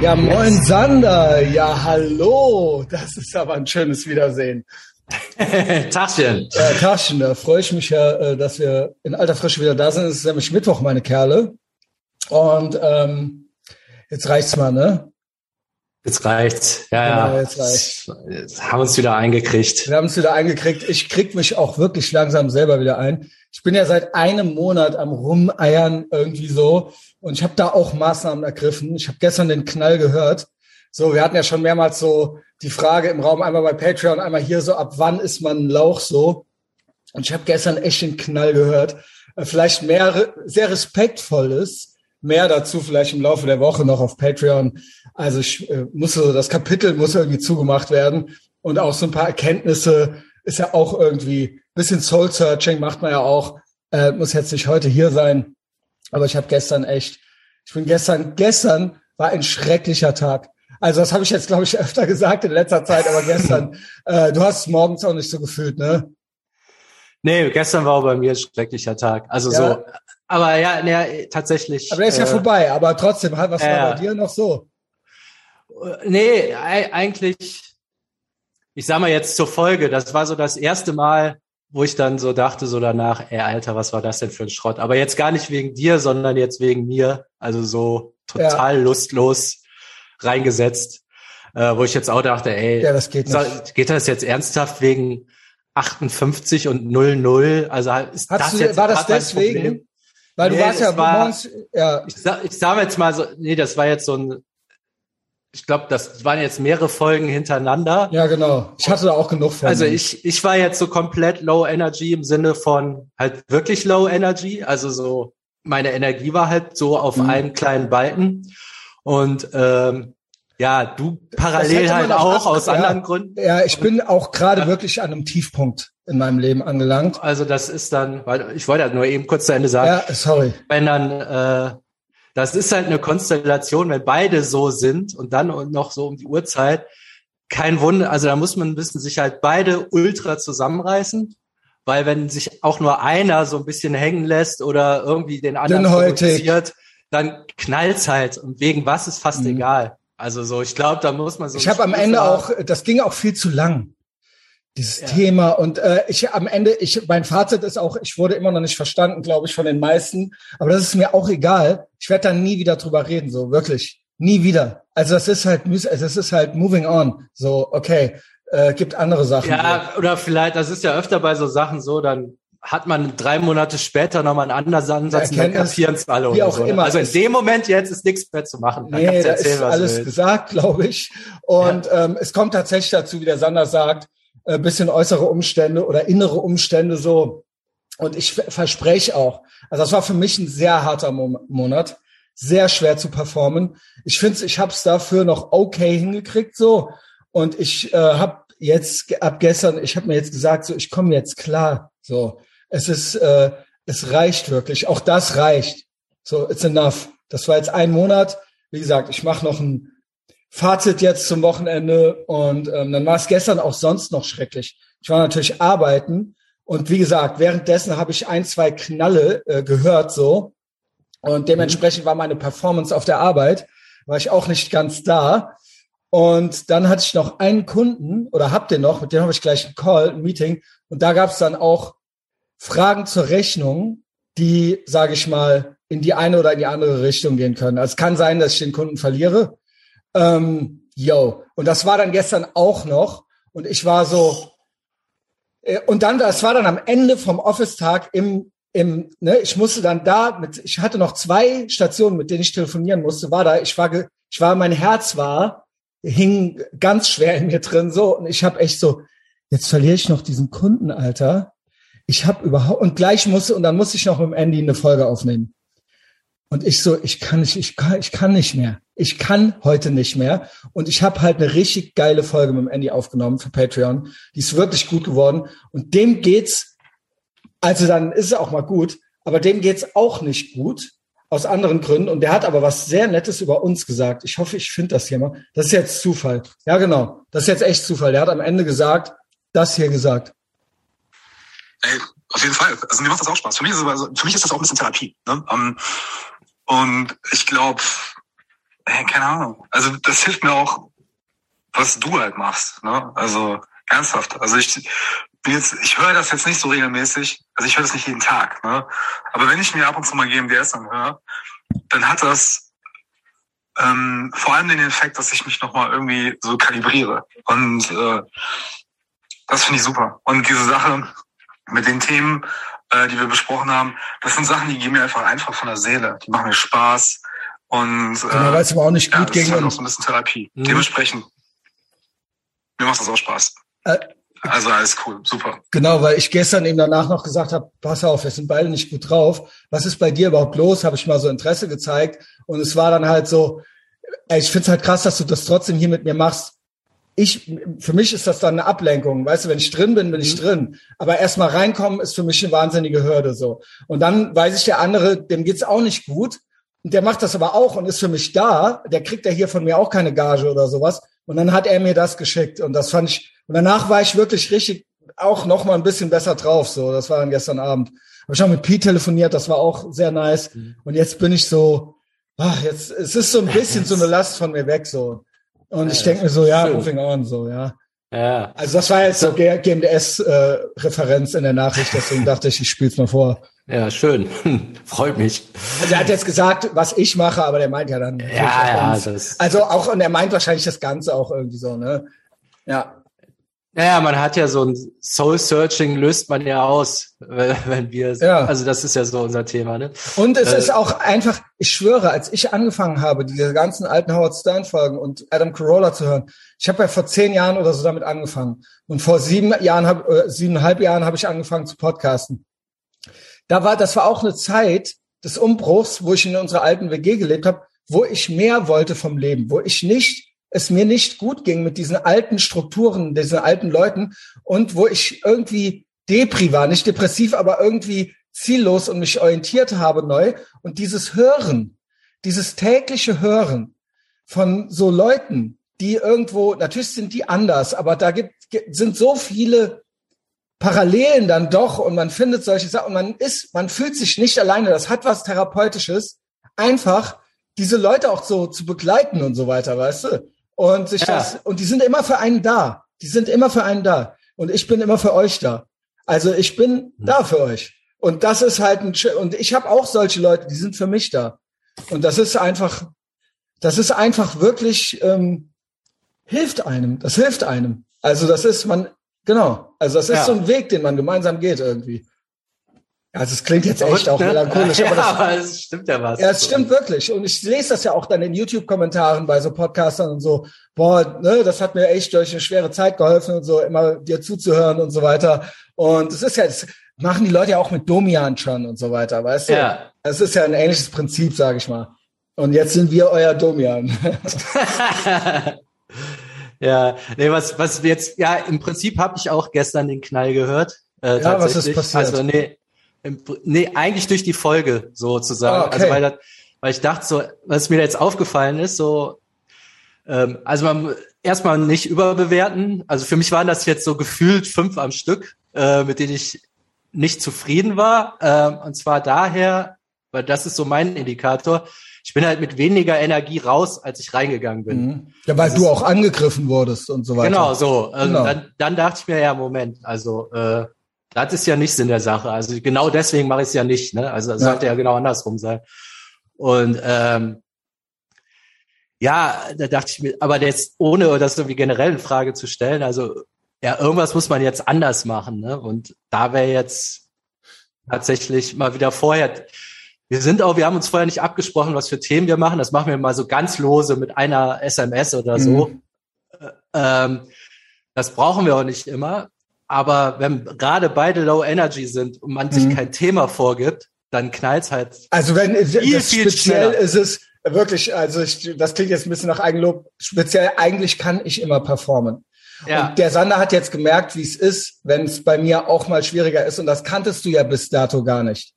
Ja, moin Sander. Ja, hallo. Das ist aber ein schönes Wiedersehen. Taschen. Ja, Taschen, da freue ich mich ja, äh, dass wir in alter Frische wieder da sind. Es ist nämlich Mittwoch, meine Kerle. Und ähm, jetzt reicht's mal, ne? Jetzt reicht's. Ja, ja. Genau, jetzt reicht's. Jetzt haben uns wieder eingekriegt. Wir haben es wieder eingekriegt. Ich krieg mich auch wirklich langsam selber wieder ein. Ich bin ja seit einem Monat am Rumeiern irgendwie so. Und ich habe da auch Maßnahmen ergriffen. Ich habe gestern den Knall gehört. So, wir hatten ja schon mehrmals so die Frage im Raum, einmal bei Patreon, einmal hier so, ab wann ist man ein Lauch so? Und ich habe gestern echt den Knall gehört. Äh, Vielleicht mehr, sehr respektvolles, mehr dazu vielleicht im Laufe der Woche noch auf Patreon. Also ich äh, muss so, das Kapitel muss irgendwie zugemacht werden. Und auch so ein paar Erkenntnisse ist ja auch irgendwie, bisschen Soul-Searching macht man ja auch. Äh, muss jetzt nicht heute hier sein. Aber ich habe gestern echt, ich bin gestern, gestern war ein schrecklicher Tag. Also das habe ich jetzt, glaube ich, öfter gesagt in letzter Zeit, aber gestern, äh, du hast es morgens auch nicht so gefühlt, ne? Nee, gestern war auch bei mir ein schrecklicher Tag. Also Ja. so. Aber ja, nee, tatsächlich. Aber der ist ja äh, vorbei, aber trotzdem, was war ja. bei dir noch so? Äh, Nee, ei- eigentlich, ich sag mal jetzt zur Folge, das war so das erste Mal, wo ich dann so dachte, so danach, ey, Alter, was war das denn für ein Schrott? Aber jetzt gar nicht wegen dir, sondern jetzt wegen mir. Also so total lustlos reingesetzt, äh, wo ich jetzt auch dachte, ey, Ja, das geht so, nicht. geht das jetzt ernsthaft wegen 58 und 00? Also ist Hast das du, jetzt war das deswegen? Problem? Weil du Nee, warst ja war- morgens, ja, Ich sag, ich sag jetzt mal so, nee, das war jetzt so ein, ich glaube, das waren jetzt mehrere Folgen hintereinander. ja, genau. Ich hatte da auch genug von. Also ich, ich war jetzt so komplett low energy im Sinne von halt wirklich low energy. Also so, meine Energie war halt so auf Mhm. einem kleinen Balken. Und ähm, ja, du parallel halt auch auch aus ja. anderen Gründen. Ja, ich bin auch gerade wirklich an einem Tiefpunkt in meinem Leben angelangt. Also das ist dann, weil ich wollte halt nur eben kurz zu Ende sagen, Ja, sorry. wenn dann, äh, das ist halt eine Konstellation, wenn beide so sind und dann und noch so um die Uhrzeit, kein Wunder, also da muss man wissen, sich halt beide ultra zusammenreißen, weil wenn sich auch nur einer so ein bisschen hängen lässt oder irgendwie den anderen provoziert, dann knallt's halt und wegen was ist fast Mhm. egal. Also so, ich glaube, da muss man so. Ich habe am Ende auch, das ging auch viel zu lang, dieses Ja. Thema. Und äh, ich am Ende, ich, mein Fazit ist auch, ich wurde immer noch nicht verstanden, glaube ich, von den meisten. Aber das ist mir auch egal. Ich werde da nie wieder drüber reden, so wirklich. Nie wieder. Also das ist halt, also das ist halt moving on. So, okay, äh, gibt andere Sachen. Ja, oder vielleicht, das ist ja öfter bei so Sachen so, dann hat man drei Monate später nochmal einen anderen Ansatz und dann kapieren es alle wie auch so. ne? immer. Also in dem Moment jetzt ist nichts mehr zu machen. Da Nee, da erzählen, ist alles gesagt, glaube ich. Und ähm, es kommt tatsächlich dazu, wie der Sander sagt, ein bisschen äußere Umstände oder innere Umstände so. Und ich verspreche auch, also das war für mich ein sehr harter Mo Monat, sehr schwer zu performen. Ich finde, ich habe es dafür noch okay hingekriegt so. Und ich äh, habe jetzt ab gestern, ich habe mir jetzt gesagt, so ich komme jetzt klar. So, es ist, äh, es reicht wirklich. Auch das reicht. So, it's enough. Das war jetzt ein Monat. Wie gesagt, ich mache noch ein Fazit jetzt zum Wochenende und ähm, dann war es gestern auch sonst noch schrecklich. Ich war natürlich arbeiten und wie gesagt, währenddessen habe ich ein, zwei Knalle äh, gehört so und dementsprechend war meine Performance auf der Arbeit, war ich auch nicht ganz da. Und dann hatte ich noch einen Kunden oder hab den noch, mit dem habe ich gleich einen Call, ein Meeting und da gab es dann auch Fragen zur Rechnung, die, sage ich mal, in die eine oder in die andere Richtung gehen können. Also es kann sein, dass ich den Kunden verliere. Ähm, yo. Und das war dann gestern auch noch. Und ich war so, äh, und dann, das war dann am Ende vom Office-Tag im, im, ne, ich musste dann da mit, ich hatte noch zwei Stationen, mit denen ich telefonieren musste, war da, ich war, ich war, mein Herz war, hing ganz schwer in mir drin, so, und ich habe echt so, jetzt verliere ich noch diesen Kunden, Alter. Ich habe überhaupt, und gleich musste, und dann musste ich noch mit dem Andy eine Folge aufnehmen. Und ich so, ich kann nicht, ich kann, ich kann nicht mehr. Ich kann heute nicht mehr. Und ich habe halt eine richtig geile Folge mit dem Andy aufgenommen für Patreon. Die ist wirklich gut geworden. Und dem geht's, also dann ist es auch mal gut, aber dem geht's auch nicht gut. Aus anderen Gründen. Und der hat aber was sehr Nettes über uns gesagt. Ich hoffe, ich finde das hier mal. Das ist jetzt Zufall. Ja, genau. Das ist jetzt echt Zufall. Der hat am Ende gesagt, das hier gesagt. Ey, auf jeden Fall. Also mir macht das auch Spaß. Für mich ist, für mich ist das auch ein bisschen Therapie. Ne? Um, und ich glaube, ey, keine Ahnung. Also das hilft mir auch, was du halt machst. Ne? Also ernsthaft. Also ich bin jetzt, ich höre das jetzt nicht so regelmäßig. Also ich höre das nicht jeden Tag. Ne? Aber wenn ich mir ab und zu mal GMDS anhöre, dann hat das ähm, vor allem den Effekt, dass ich mich nochmal irgendwie so kalibriere. Und äh, das finde ich super. Und diese Sache mit den Themen, äh, die wir besprochen haben, das sind Sachen, die gehen mir einfach einfach von der Seele. Die machen mir Spaß. Und äh, genau, weil es aber auch nicht gut ja, das ging. ist halt auch so ein bisschen Therapie. Mhm. Dementsprechend, mir macht das auch Spaß. Äh, Also alles cool, super. Genau, weil ich gestern eben danach noch gesagt habe, pass auf, wir sind beide nicht gut drauf. Was ist bei dir überhaupt los? Habe ich mal so Interesse gezeigt. Und es war dann halt so, ey, ich find's halt krass, dass du das trotzdem hier mit mir machst. Ich, für mich ist das dann eine Ablenkung. Weißt du, wenn ich drin bin, bin ich drin. Aber erstmal reinkommen ist für mich eine wahnsinnige Hürde, so. Und dann weiß ich, der andere, dem geht's auch nicht gut. Und der macht das aber auch und ist für mich da. Der kriegt ja hier von mir auch keine Gage oder sowas. Und dann hat er mir das geschickt. Und das fand ich, und danach war ich wirklich richtig auch noch mal ein bisschen besser drauf. So, das war dann gestern Abend. Habe ich auch mit Pete telefoniert, das war auch sehr nice. Und jetzt bin ich so, ach, jetzt, es ist so ein bisschen so eine Last von mir weg, so. Und ich denke mir so, ja, schön. moving on, so, ja. Ja. Also das war jetzt so GMDS-Referenz in der Nachricht, deswegen dachte ich, ich spiele es mal vor. Ja, schön. Freut mich. Also er hat jetzt gesagt, was ich mache, aber der meint ja dann. Ja, ja, das, Also auch, und er meint wahrscheinlich das Ganze auch irgendwie so, ne? Ja. Naja, man hat ja so ein Soul-Searching löst man ja aus, wenn wir, Ja. also das ist ja so unser Thema, ne? Und es Äh, ist auch einfach, ich schwöre, als ich angefangen habe, diese ganzen alten Howard Stern Folgen und Adam Carolla zu hören, ich habe ja vor zehn Jahren oder so damit angefangen. Und vor sieben Jahren, hab, äh, siebeneinhalb Jahren habe ich angefangen zu podcasten. Da war, das war auch eine Zeit des Umbruchs, wo ich in unserer alten WG gelebt habe, wo ich mehr wollte vom Leben, wo ich nicht, es mir nicht gut ging mit diesen alten Strukturen, diesen alten Leuten und wo ich irgendwie depri war, nicht depressiv, aber irgendwie ziellos und mich orientiert habe neu. Und dieses Hören, dieses tägliche Hören von so Leuten, die irgendwo, natürlich sind die anders, aber da gibt, sind so viele Parallelen dann doch und man findet solche Sachen und man ist, man fühlt sich nicht alleine. Das hat was Therapeutisches. Einfach diese Leute auch so zu begleiten und so weiter, weißt du? Und sich Ja. das, und die sind immer für einen da. Die sind immer für einen da. Und ich bin immer für euch da. Also ich bin da für euch. Und das ist halt ein, und ich habe auch solche Leute, die sind für mich da. Und das ist einfach, das ist einfach wirklich, ähm, hilft einem. Das hilft einem. Also das ist man, genau. Also das ist Ja. so ein Weg, den man gemeinsam geht irgendwie. Also es klingt jetzt echt auch ne? melancholisch, ja, aber das, aber es stimmt ja was. ja, es stimmt wirklich. Und ich lese das ja auch dann in YouTube-Kommentaren bei so Podcastern und so. Boah, ne, das hat mir echt durch eine schwere Zeit geholfen und so, immer dir zuzuhören und so weiter. Und es ist ja, das machen die Leute ja auch mit Domian schon und so weiter, weißt du? Ja. Es ist ja ein ähnliches Prinzip, sage ich mal. Und jetzt sind wir euer Domian. ja, nee, was, was jetzt, ja, im Prinzip habe ich auch gestern den Knall gehört. Äh, Ja, was ist passiert? Also nee, im, nee, eigentlich durch die Folge sozusagen. Ah, okay. Also weil, das, weil ich dachte so, was mir jetzt aufgefallen ist, so, ähm, also man erstmal nicht überbewerten. Also für mich waren das jetzt so gefühlt fünf am Stück, äh, mit denen ich nicht zufrieden war. Ähm, und zwar daher, weil das ist so mein Indikator. Ich bin halt mit weniger Energie raus, als ich reingegangen bin. Mhm. Ja, weil Das du ist- auch angegriffen wurdest und so weiter. Genau, so. Ähm, Genau. Dann, dann dachte ich mir, ja, Moment, also äh, das ist ja nicht Sinn der Sache. Also genau deswegen mache ich es ja nicht. Ne? Also es Ja. sollte ja genau andersrum sein. Und ähm, ja, da dachte ich mir, aber jetzt ohne das irgendwie generell in Frage zu stellen, also ja, irgendwas muss man jetzt anders machen. Ne? Und da wäre jetzt tatsächlich mal wieder vorher. Wir sind auch, wir haben uns vorher nicht abgesprochen, was für Themen wir machen. Das machen wir mal so ganz lose mit einer SMS oder so. Mhm. Ähm, das brauchen wir auch nicht immer. Aber wenn gerade beide Low Energy sind und man sich Mhm. kein Thema vorgibt, dann knallt's halt. Also wenn Viel, das viel speziell schneller. ist es wirklich, also ich, das klingt jetzt ein bisschen nach Eigenlob. Speziell eigentlich kann ich immer performen. Ja, Und der Sander hat jetzt gemerkt, wie es ist, wenn es bei mir auch mal schwieriger ist. Und das kanntest du ja bis dato gar nicht.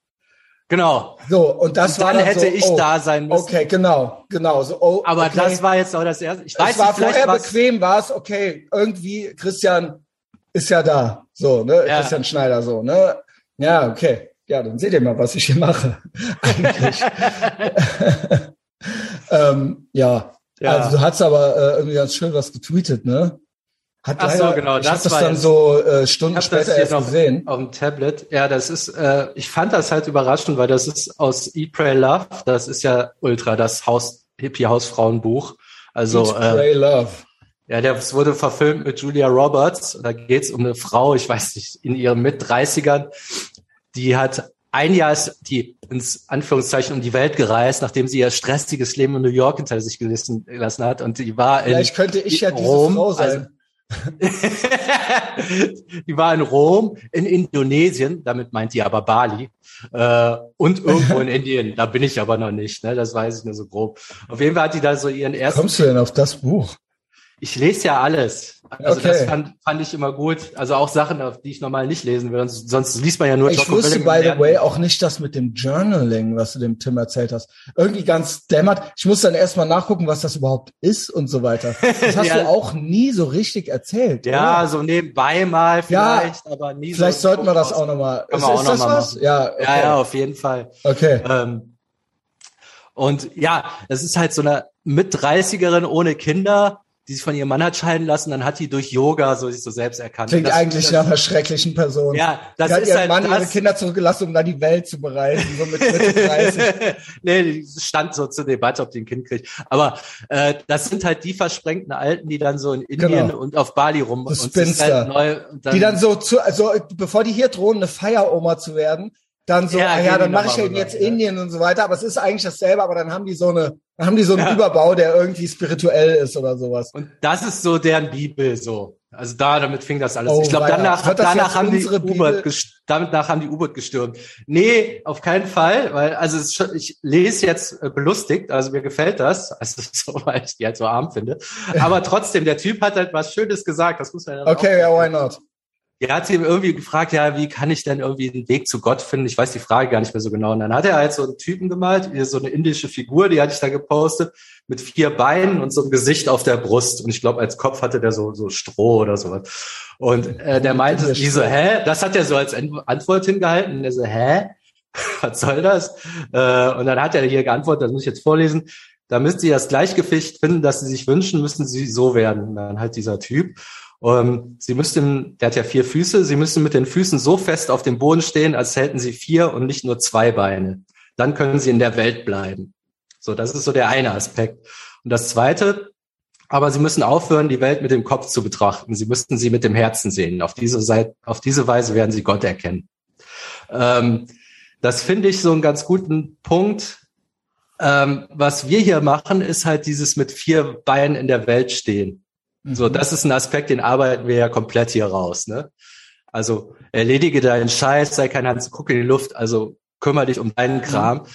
genau. So, und das Und war dann dann hätte so, ich oh, da sein müssen. Okay, genau, genau. So, oh, Aber okay. das war jetzt auch das erste. Ich weiß es war nicht, vorher bequem, war es okay. Irgendwie, Christian ist ja da. So, ne? Ja. Christian Schneider, so, ne? Ja, okay. Ja, dann seht ihr mal, was ich hier mache. Eigentlich. Ähm, ja. Ja. Also du hast aber äh, irgendwie ganz schön was getweetet, ne? Hat Ach so, genau, Ich das das dann jetzt- so äh, Stunden später erst noch gesehen. auf dem Tablet. Ja, das ist, äh, ich fand das halt überraschend, weil das ist aus Eat, Pray, Love. Das ist ja ultra das Haus, Hippie-Hausfrauenbuch. Also, Eat, äh, Pray, Love. Ja, das wurde verfilmt mit Julia Roberts. Da geht's um eine Frau, ich weiß nicht, in ihren Mit-30ern, die hat ein Jahr ist die ins Anführungszeichen um die Welt gereist, nachdem sie ihr stressiges Leben in New York hinter sich gelassen, hat. Und die war in Vielleicht könnte ich ja diese Rom, Frau sein. die war in Rom, in Indonesien, damit meint die aber Bali, äh, und irgendwo in Indien. Da bin ich aber noch nicht, ne? das weiß ich nur so grob. Auf jeden Fall hat die da so ihren ersten. Kommst du denn auf das Buch? Ich lese ja alles. Also Okay. das fand, fand ich immer gut. Also auch Sachen, auf die ich normal nicht lesen würde. Sonst, sonst liest man ja nur Ich Jocko wusste, by the way, auch nicht das mit dem Journaling, was du dem Tim erzählt hast. Irgendwie ganz dämmert. Ich muss dann erstmal nachgucken, was das überhaupt ist und so weiter. Das hast Ja. du auch nie so richtig erzählt. Ja, oder? so nebenbei mal Ja, vielleicht, aber nie Vielleicht so. sollten wir das auch nochmal. Ist, auch ist das noch mal was? machen. Ja, okay. Ja, ja, auf jeden Fall. Okay. Ähm, und ja, das ist halt so eine mit 30erin ohne Kinder, die sich von ihrem Mann hat scheiden lassen, dann hat die durch Yoga so sich so selbst erkannt. Klingt das, eigentlich das, nach einer schrecklichen Person. Ja, das die hat ist ihren halt Mann ihre das. Kinder zurückgelassen, um dann die Welt zu bereisen, so mit Mitte 30. nee, stand so zur Debatte, ob die ein Kind kriegt. Aber äh, das sind halt die versprengten Alten, die dann so in Indien Genau. und auf Bali rum So und halt neu, und dann, Die dann so zu, also bevor die hier drohen, eine Feieroma zu werden, dann so, Ja, ah ja, dann mache ich eben jetzt ja. Indien und so weiter, aber es ist eigentlich dasselbe, aber dann haben die so eine, haben die so einen Ja. Überbau, der irgendwie spirituell ist oder sowas. Und das ist so deren Bibel so. Also da, damit fing das alles. Oh, ich glaube, danach, danach jetzt haben die? U-Boot haben die gestürmt. Nee, auf keinen Fall, weil, also schon, ich lese jetzt äh, belustigt, also mir gefällt das, also so, weil ich die halt so arm finde. Aber trotzdem, der Typ hat halt was Schönes gesagt, das muss man ja Okay, ja, why not? Er hat ihm irgendwie gefragt, ja, wie kann ich denn irgendwie den Weg zu Gott finden? Ich weiß die Frage gar nicht mehr so genau. Und dann hat er halt so einen Typen gemalt, so eine indische Figur, die hatte ich da gepostet, mit vier Beinen und so einem Gesicht auf der Brust. Und ich glaube, als Kopf hatte der so, so Stroh oder sowas. Und äh, der meinte, die so, hä? Das hat er so als Ant- Antwort hingehalten. Und er so, hä? Was soll das? Äh, und dann hat er hier geantwortet, das muss ich jetzt vorlesen. Da müsst Sie das Gleichgewicht finden, das Sie sich wünschen, müssen Sie so werden. Und dann halt dieser Typ. Ähm, Sie müssten, der hat ja vier Füße, Sie müssen mit den Füßen so fest auf dem Boden stehen, als hätten Sie vier und nicht nur zwei Beine. Dann können Sie in der Welt bleiben. So, das ist so der eine Aspekt. Und das zweite, aber Sie müssen aufhören, die Welt mit dem Kopf zu betrachten. Sie müssten sie mit dem Herzen sehen. Auf diese, Seite, auf diese Weise werden Sie Gott erkennen. Ähm, das finde ich so einen ganz guten Punkt. Ähm, was wir hier machen, ist halt dieses mit vier Beinen in der Welt stehen. So, Mhm. das ist ein Aspekt, den arbeiten wir ja komplett hier raus. Ne? Also erledige deinen Scheiß, sei kein Hans, guck in die Luft, also kümmere dich um deinen Kram.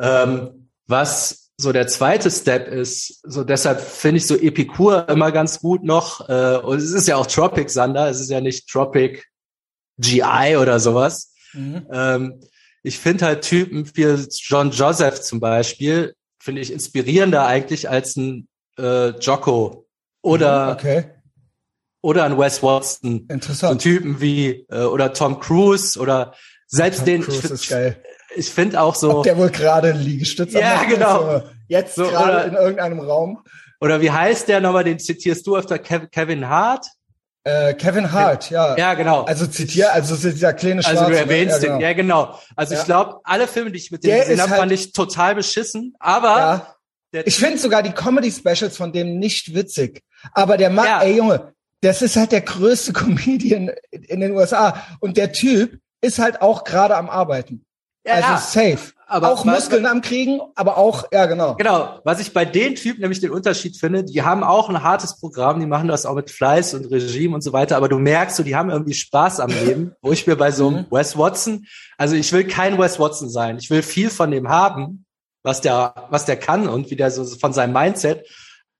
Ähm, was so der zweite Step ist, so deshalb finde ich so Epikur immer ganz gut noch. Äh, und es ist ja auch Tropic Sander, es ist ja nicht Tropic GI oder sowas. Mhm. Ähm, ich finde halt Typen wie John Joseph zum Beispiel, finde ich inspirierender eigentlich als ein äh, Jocko oder, Okay, oder ein Wes Watson. So interessant. Typen wie äh, oder Tom Cruise oder selbst Tom den, Cruise ich, ist geil. ich finde auch so, Ob der wohl gerade einen Liegestütz Ja, genau. Jetzt So, gerade oder- in irgendeinem Raum. oder wie heißt der nochmal, den zitierst du öfter, Kev Kevin Hart? Äh, Kevin Hart, ja. Ja, genau. Also zitier, also dieser kleine Also Schwarze. du ne? erwähnst ja, den, ja genau. Also Ja. ich glaube, alle Filme, die ich mit dem gesehen habe, halt- fand ich total beschissen. Aber Ja. Ich finde sogar die Comedy-Specials von dem nicht witzig. Aber der Mann, Ja. ey Junge, das ist halt der größte Comedian in den USA. Und der Typ ist halt auch gerade am Arbeiten. ja, also ja. safe. Aber auch was- Muskeln am Kriegen, aber auch, ja genau. Genau, was ich bei den Typen nämlich den Unterschied finde, die haben auch ein hartes Programm, die machen das auch mit Fleiß und Regime und so weiter, aber du merkst so, die haben irgendwie Spaß am Leben, wo ich mir bei so einem Mhm. Wes Watson, also ich will kein Wes Watson sein, ich will viel von dem haben, was der, was der kann und wie der so von seinem Mindset,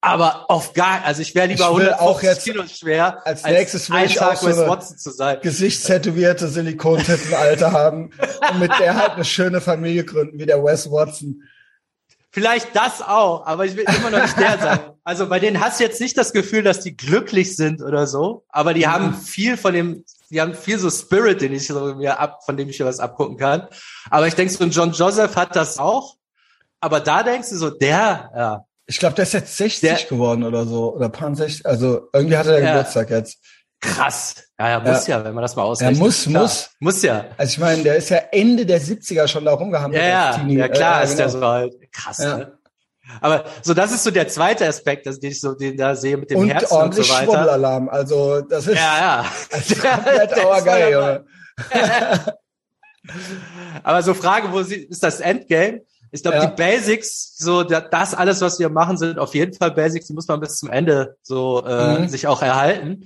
aber auf gar, also ich wäre lieber Ich will 150 auch jetzt Kilo schwer, als nächstes will ich Tag auch so Watson zu sein. Gesichtstätowierte Silikontitten-Alte haben und mit der halt eine schöne Familie gründen, wie der Wes Watson. Vielleicht das auch, aber ich will immer noch nicht der sein. Also bei denen hast du jetzt nicht das Gefühl, dass die glücklich sind oder so, aber die haben viel von dem, die haben viel so Spirit, den ich so mir ab, von dem ich mir was abgucken kann. Aber ich denke, so ein John Joseph hat das auch. aber da denkst du so, der, ja. Ich glaube, der ist jetzt 60 der, geworden oder so. Oder paar 60. Also irgendwie hatte er ja, Geburtstag jetzt. Krass. Ja, er muss ja, ja wenn man das mal ausrechnet. Er muss, klar. muss. Muss ja. Also ich meine, der ist ja Ende der 70er schon da rumgehabt. Ja, ja, ja klar äh, ist genau. der so halt. Krass, ja. ne? Aber so, das ist so der zweite Aspekt, den ich so den da sehe mit dem und Herzen und so weiter. Schwubbelalarm. Also das ist ja, ja. Das ist komplett auergeil. Aber so Frage, wo ist das Endgame? Ich glaube, ja. die Basics, so das alles, was wir machen, sind auf jeden Fall Basics. Die muss man bis zum Ende so äh, mhm. sich auch erhalten.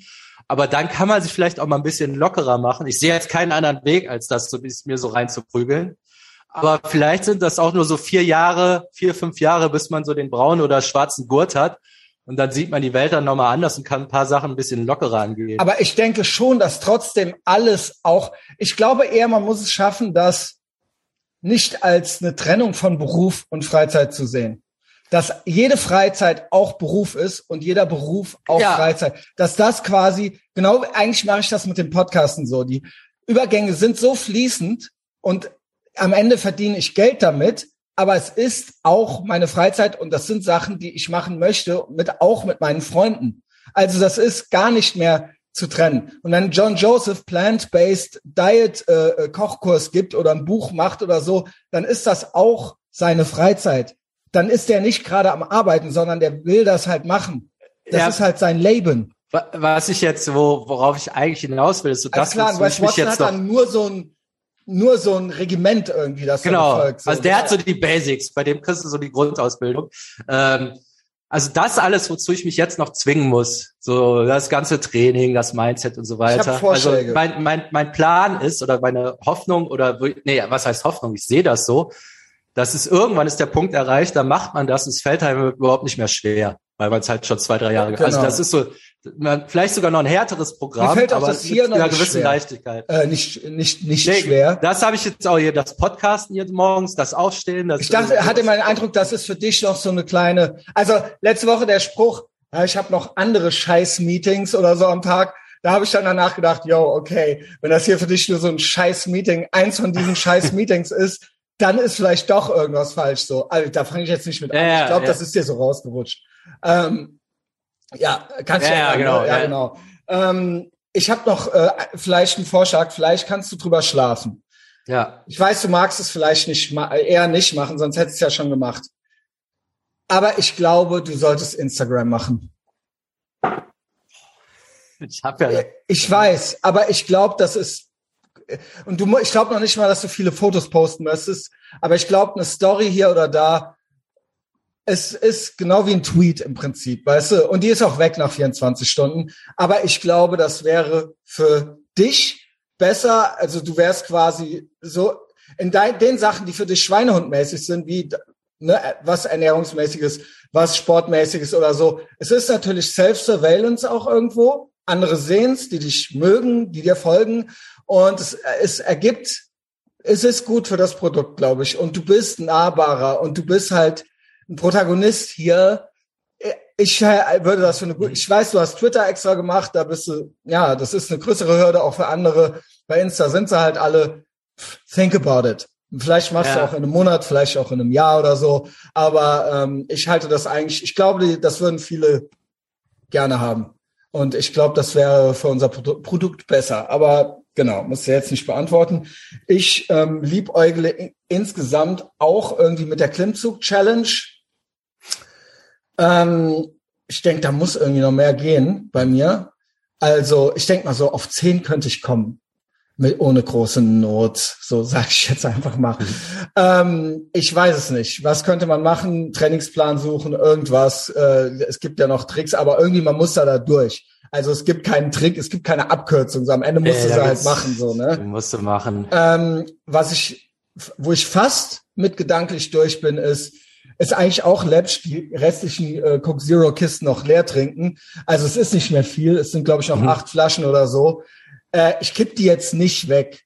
Aber dann kann man sich vielleicht auch mal ein bisschen lockerer machen. Ich sehe jetzt keinen anderen Weg, als das so mir so reinzuprügeln. Aber vielleicht sind das auch nur so vier Jahre, vier, fünf Jahre, bis man so den braunen oder schwarzen Gurt hat. Und dann sieht man die Welt dann nochmal anders und kann ein paar Sachen ein bisschen lockerer angehen. Aber ich denke schon, dass trotzdem alles auch, ich glaube eher, man muss es schaffen, das nicht als eine Trennung von Beruf und Freizeit zu sehen. Dass jede Freizeit auch Beruf ist und jeder Beruf auch ja. Freizeit. Dass das quasi, genau, eigentlich mache ich das mit den Podcasten so. Die Übergänge sind so fließend und am Ende verdiene ich Geld damit, aber es ist auch meine Freizeit und das sind Sachen, die ich machen möchte, mit, auch mit meinen Freunden. Also das ist gar nicht mehr zu trennen. Und wenn John Joseph Plant-Based Diet äh, äh, Kochkurs gibt oder ein Buch macht oder so, dann ist das auch seine Freizeit. Dann ist der nicht gerade am Arbeiten, sondern der will das halt machen. Das ja. ist halt sein Leben. Was ich jetzt, wo, worauf ich eigentlich hinaus will, ist so das, klar, was mich jetzt hat dann nur so ein nur so ein Regiment irgendwie, das genau. Folgt, so. Also der hat so die Basics, bei dem kriegst du so die Grundausbildung. Ähm, also das alles, wozu ich mich jetzt noch zwingen muss, so das ganze Training, das Mindset und so weiter. also mein, mein, mein Plan ist oder meine Hoffnung oder nee, was heißt Hoffnung? Ich sehe das so. Das ist irgendwann ist der Punkt erreicht, da macht man das, es fällt einem überhaupt nicht mehr schwer, weil man es halt schon zwei, drei Jahre. Genau. Also das ist so, vielleicht sogar noch ein härteres Programm, Mir fällt auch aber das hier noch einer gewissen schwer. Leichtigkeit. Äh, nicht nicht nicht nee, schwer. Das habe ich jetzt auch hier, das Podcasten hier morgens, das Aufstehen. Das ich dachte, hatte meinen Eindruck, das ist für dich noch so eine kleine. Also letzte Woche der Spruch, ja, ich habe noch andere Scheiß-Meetings oder so am Tag. Da habe ich dann danach gedacht, yo, okay, wenn das hier für dich nur so ein Scheiß-Meeting, eins von diesen Scheiß-Meetings ist, dann ist vielleicht doch irgendwas falsch so. Also da fange ich jetzt nicht mit an. Ja, ich glaube, ja. das ist dir so rausgerutscht. Ähm, ja, kannst du ja, ja, genau, ja, genau. Ähm, ich habe noch äh, vielleicht einen Vorschlag. Vielleicht kannst du drüber schlafen. Ja. Ich weiß, du magst es vielleicht nicht eher nicht machen, sonst hättest du es ja schon gemacht. Aber ich glaube, du solltest Instagram machen. Ich hab ja. Ich weiß, aber ich glaube, das ist und du, ich glaube noch nicht mal, dass du viele Fotos posten müsstest, aber ich glaube, eine Story hier oder da es ist genau wie ein Tweet im Prinzip, weißt du? Und die ist auch weg nach 24 Stunden. Aber ich glaube, das wäre für dich besser. Also du wärst quasi so in dein, den Sachen, die für dich Schweinehundmäßig sind, wie ne, was ernährungsmäßiges, was sportmäßiges oder so. Es ist natürlich Self-Surveillance auch irgendwo. Andere sehen's, die dich mögen, die dir folgen. Und es, es ergibt, es ist gut für das Produkt, glaube ich. Und du bist nahbarer und du bist halt ein Protagonist hier. Ich äh, würde das für eine gute, ich weiß, du hast Twitter extra gemacht, da bist du, ja, das ist eine größere Hürde auch für andere. Bei Insta sind sie halt alle, think about it. Vielleicht machst ja. du auch in einem Monat, vielleicht auch in einem Jahr oder so. Aber ähm, ich halte das eigentlich, ich glaube, das würden viele gerne haben. Und ich glaube, das wäre für unser Produkt besser. Aber genau, muss du jetzt nicht beantworten. Ich ähm, liebäugle insgesamt auch irgendwie mit der Klimmzug-Challenge. Ähm, ich denke, da muss irgendwie noch mehr gehen bei mir. Also ich denke mal so, auf zehn könnte ich kommen. Mit, ohne große Not, so sage ich jetzt einfach mal. Mhm. Ähm, ich weiß es nicht. Was könnte man machen? Trainingsplan suchen, irgendwas. Äh, es gibt ja noch Tricks, aber irgendwie man muss da, da durch. Also es gibt keinen Trick, es gibt keine Abkürzung. So am Ende musst äh, du sie halt machen, so ne? Musst du machen. Ähm, was ich, wo ich fast mit gedanklich durch bin, ist ist eigentlich auch läppsch, die restlichen äh, Coke Zero Kisten noch leer trinken. Also es ist nicht mehr viel. Es sind, glaube ich, noch mhm. acht Flaschen oder so. Äh, ich kipp die jetzt nicht weg.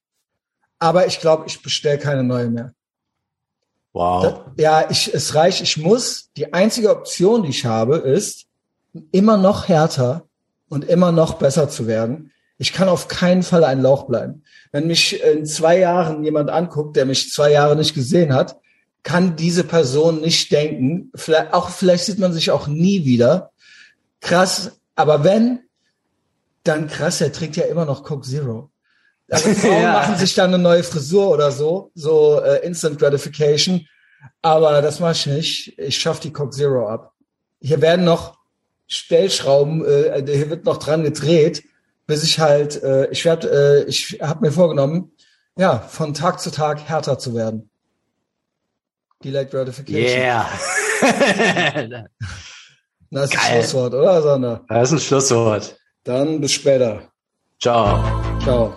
Aber ich glaube, ich bestelle keine neue mehr. Wow. Das, ja, ich, es reicht. Ich muss, die einzige Option, die ich habe, ist, immer noch härter und immer noch besser zu werden. Ich kann auf keinen Fall ein Lauch bleiben. Wenn mich in zwei Jahren jemand anguckt, der mich zwei Jahre nicht gesehen hat, kann diese Person nicht denken. Vielleicht, auch, vielleicht sieht man sich auch nie wieder. Krass. Aber wenn, dann krass, er trinkt ja immer noch Coke Zero. Also Frauen ja. machen sich dann eine neue Frisur oder so, so äh, Instant Gratification. Aber das mache ich nicht. Ich schaffe die Coke Zero ab. Hier werden noch Stellschrauben, äh, hier wird noch dran gedreht, bis ich halt, äh, ich werde, äh, ich habe mir vorgenommen, ja, von Tag zu Tag härter zu werden. Delayed Gratification. Yeah. das ist Geil. ein Schlusswort, oder, Sander? Das ist ein Schlusswort. Dann bis später. Ciao. Ciao.